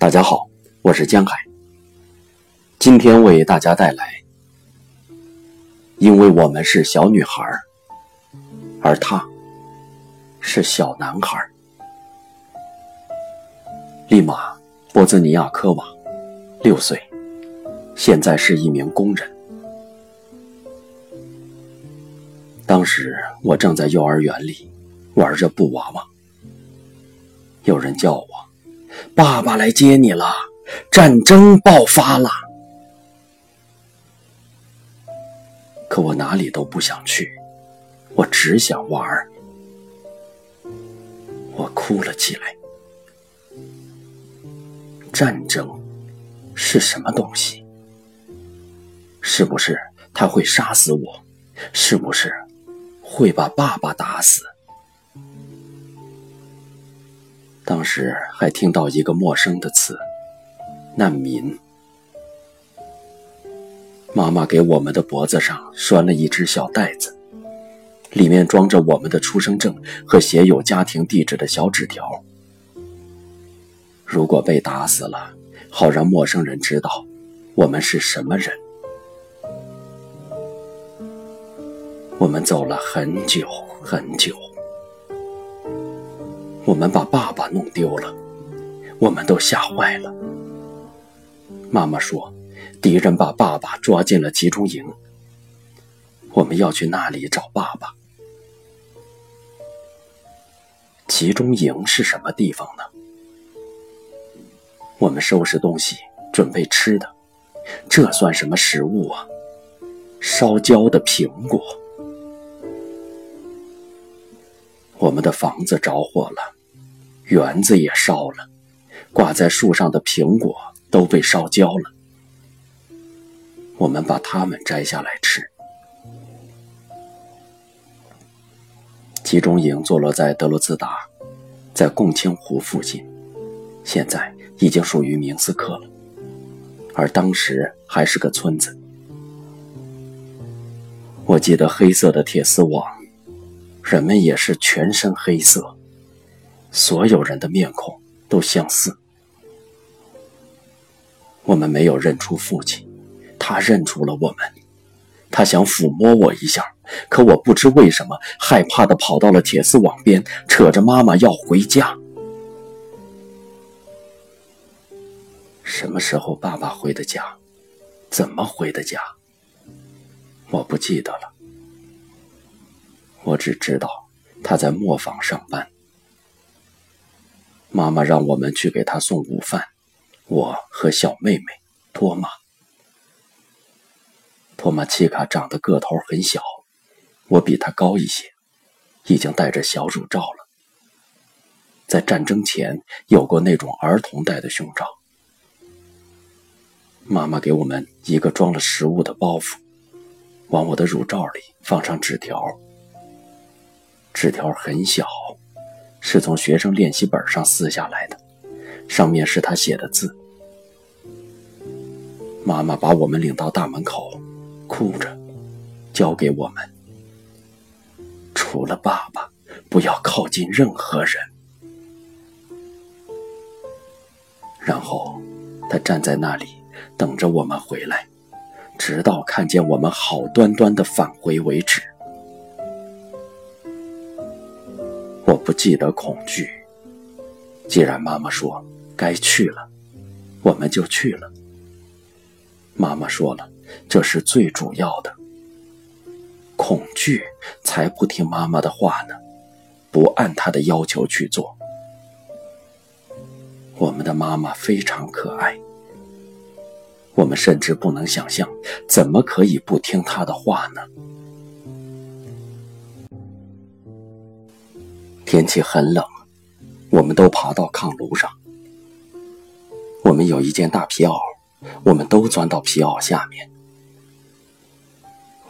大家好，我是江海。今天为大家带来，因为我们是小女孩，而他是小男孩。利马·波兹尼亚科娃，六岁，现在是一名工人。当时我正在幼儿园里玩着布娃娃，有人叫我：“爸爸来接你了，战争爆发了。”可我哪里都不想去，我只想玩儿。我哭了起来。战争是什么东西？是不是他会杀死我？是不是？会把爸爸打死。当时还听到一个陌生的词“难民”。妈妈给我们的脖子上拴了一只小袋子，里面装着我们的出生证和写有家庭地址的小纸条。如果被打死了，好让陌生人知道我们是什么人。我们走了很久很久，我们把爸爸弄丢了，我们都吓坏了。妈妈说，敌人把爸爸抓进了集中营，我们要去那里找爸爸。集中营是什么地方呢？我们收拾东西，准备吃的，这算什么食物啊？烧焦的苹果。我们的房子着火了，园子也烧了，挂在树上的苹果都被烧焦了。我们把它们摘下来吃。集中营坐落在德罗兹达，在共青湖附近，现在已经属于明斯克了，而当时还是个村子。我记得黑色的铁丝网。人们也是全身黑色，所有人的面孔都相似。我们没有认出父亲，他认出了我们。他想抚摸我一下，可我不知为什么害怕的跑到了铁丝网边，扯着妈妈要回家。什么时候爸爸回的家？怎么回的家？我不记得了。我只知道他在磨坊上班。妈妈让我们去给她送午饭，我和小妹妹托马。托马奇卡长得个头很小，我比他高一些，已经戴着小乳罩了。在战争前有过那种儿童戴的胸罩。妈妈给我们一个装了食物的包袱，往我的乳罩里放上纸条。纸条很小，是从学生练习本上撕下来的，上面是他写的字。妈妈把我们领到大门口，哭着交给我们：“除了爸爸，不要靠近任何人。”然后他站在那里等着我们回来，直到看见我们好端端的返回为止。不记得恐惧。既然妈妈说该去了，我们就去了。妈妈说了，这是最主要的。恐惧才不听妈妈的话呢，不按她的要求去做。我们的妈妈非常可爱，我们甚至不能想象，怎么可以不听她的话呢？天气很冷，我们都爬到炕炉上。我们有一件大皮袄，我们都钻到皮袄下面。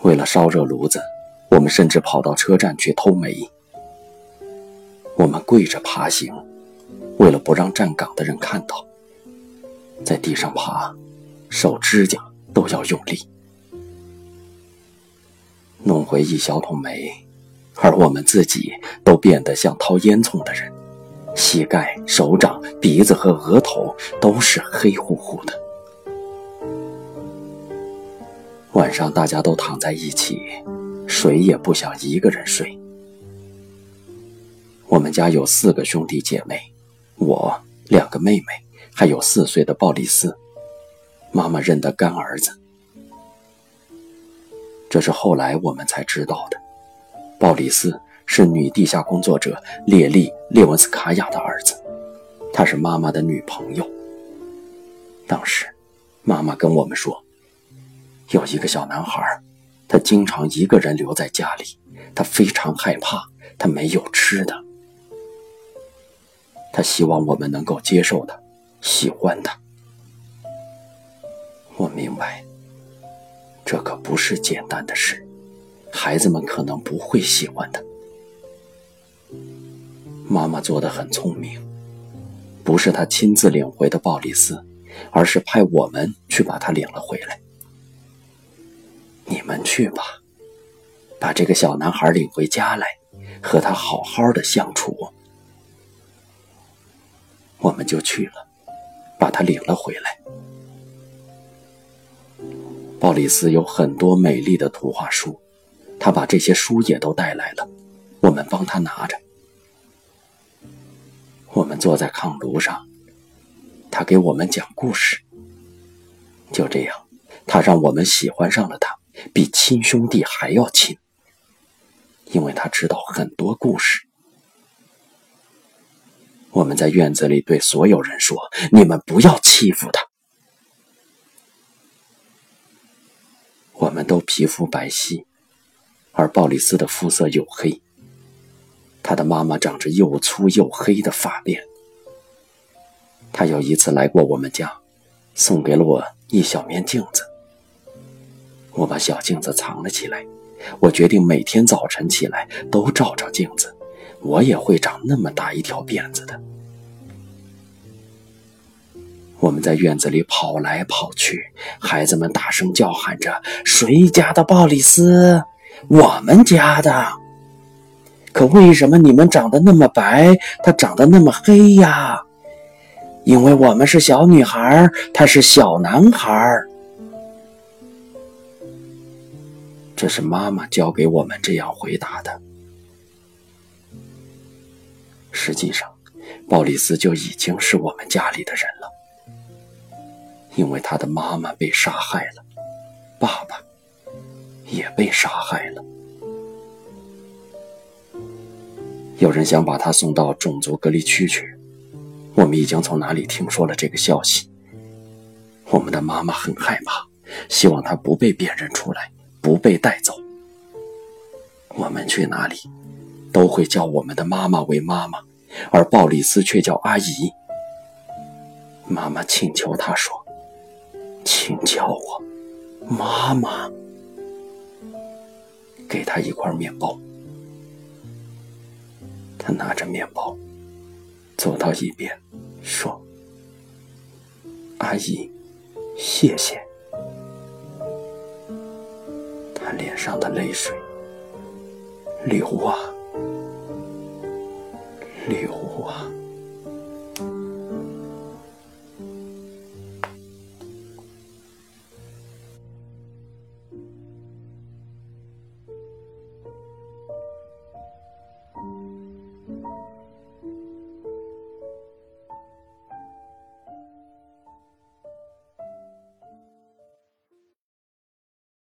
为了烧热炉子，我们甚至跑到车站去偷煤。我们跪着爬行，为了不让站岗的人看到，在地上爬，手指甲都要用力，弄回一小桶煤。而我们自己都变得像掏烟囱的人，膝盖、手掌、鼻子和额头都是黑乎乎的。晚上大家都躺在一起，谁也不想一个人睡。我们家有四个兄弟姐妹，我两个妹妹，还有四岁的鲍里斯，妈妈认的干儿子。这是后来我们才知道的，鲍里斯是女地下工作者列利·列文斯卡娅的儿子，他是妈妈的女朋友。当时，妈妈跟我们说，有一个小男孩，他经常一个人留在家里，他非常害怕，他没有吃的，他希望我们能够接受他，喜欢他。我明白。这可不是简单的事，孩子们可能不会喜欢的。妈妈做的很聪明，不是她亲自领回的鲍里斯，而是派我们去把他领了回来。你们去吧，把这个小男孩领回家来，和他好好的相处。我们就去了，把他领了回来。鲍里斯有很多美丽的图画书，他把这些书也都带来了，我们帮他拿着。我们坐在炕炉上，他给我们讲故事。就这样，他让我们喜欢上了他，比亲兄弟还要亲，因为他知道很多故事。我们在院子里对所有人说：“你们不要欺负他。”我们都皮肤白皙，而鲍里斯的肤色黝黑。他的妈妈长着又粗又黑的发辫。他有一次来过我们家，送给了我一小面镜子。我把小镜子藏了起来。我决定每天早晨起来都照照镜子，我也会长那么大一条辫子的。我们在院子里跑来跑去，孩子们大声叫喊着：“谁家的鲍里斯？我们家的。”可为什么你们长得那么白，他长得那么黑呀？因为我们是小女孩，他是小男孩。这是妈妈教给我们这样回答的。实际上，鲍里斯就已经是我们家里的人了。因为他的妈妈被杀害了，爸爸也被杀害了。有人想把他送到种族隔离区去，我们已经从哪里听说了这个消息。我们的妈妈很害怕，希望他不被辨认出来，不被带走。我们去哪里，都会叫我们的妈妈为妈妈，而鲍里斯却叫阿姨。妈妈请求他说。请叫我妈妈，给他一块面包。他拿着面包，走到一边，说：“阿姨，谢谢。”他脸上的泪水流啊流啊。